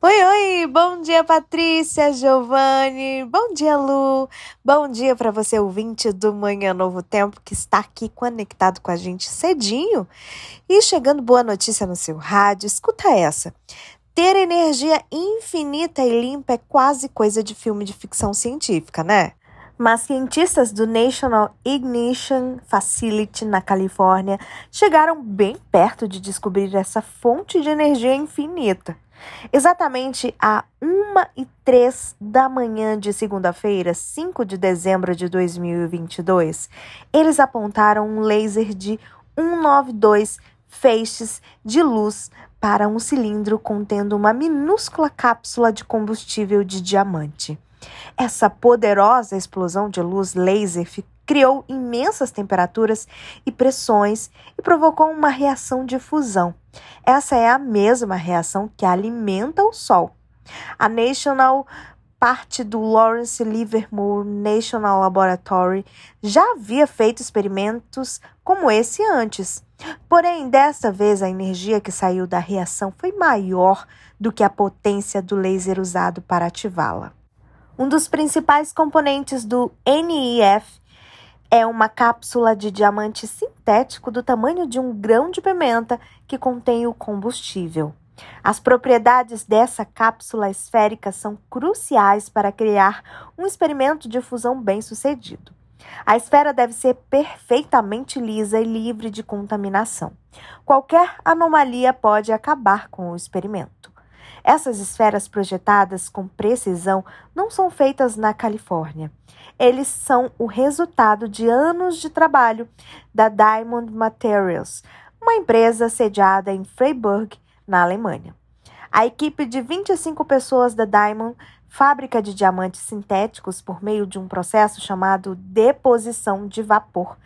Oi, oi! Bom dia, Patrícia, Giovanni. Bom dia, Lu. Bom dia para você, ouvinte do Manhã Novo Tempo, que está aqui conectado com a gente cedinho. E chegando boa notícia no seu rádio, escuta essa. Ter energia infinita e limpa é quase coisa de filme de ficção científica, né? Mas cientistas do National Ignition Facility na Califórnia chegaram bem perto de descobrir essa fonte de energia infinita. Exatamente a 1 e 3 da manhã de segunda-feira, 5 de dezembro de 2022, eles apontaram um laser de 192 feixes de luz para um cilindro contendo uma minúscula cápsula de combustível de diamante. Essa poderosa explosão de luz laser criou imensas temperaturas e pressões e provocou uma reação de fusão. Essa é a mesma reação que alimenta o Sol. A National parte do Lawrence Livermore National Laboratory já havia feito experimentos como esse antes. Porém, desta vez a energia que saiu da reação foi maior do que a potência do laser usado para ativá-la. Um dos principais componentes do NIF é uma cápsula de diamante sintético do tamanho de um grão de pimenta que contém o combustível. As propriedades dessa cápsula esférica são cruciais para criar um experimento de fusão bem-sucedido. A esfera deve ser perfeitamente lisa e livre de contaminação. Qualquer anomalia pode acabar com o experimento. Essas esferas projetadas com precisão não são feitas na Califórnia. Eles são o resultado de anos de trabalho da Diamond Materials, uma empresa sediada em Freiburg, na Alemanha. A equipe de 25 pessoas da Diamond fábrica de diamantes sintéticos por meio de um processo chamado deposição de vapor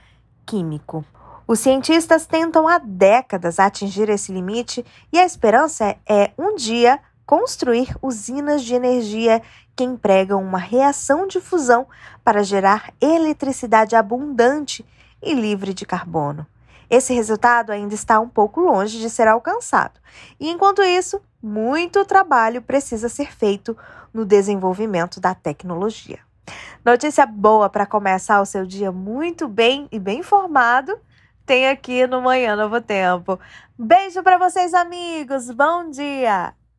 químico. Os cientistas tentam há décadas atingir esse limite e a esperança é um dia construir usinas de energia que empregam uma reação de fusão para gerar eletricidade abundante e livre de carbono. Esse resultado ainda está um pouco longe de ser alcançado. E enquanto isso, muito trabalho precisa ser feito no desenvolvimento da tecnologia. Notícia boa para começar o seu dia muito bem e bem informado tem aqui no Manhã Novo Tempo. Beijo para vocês, amigos. Bom dia!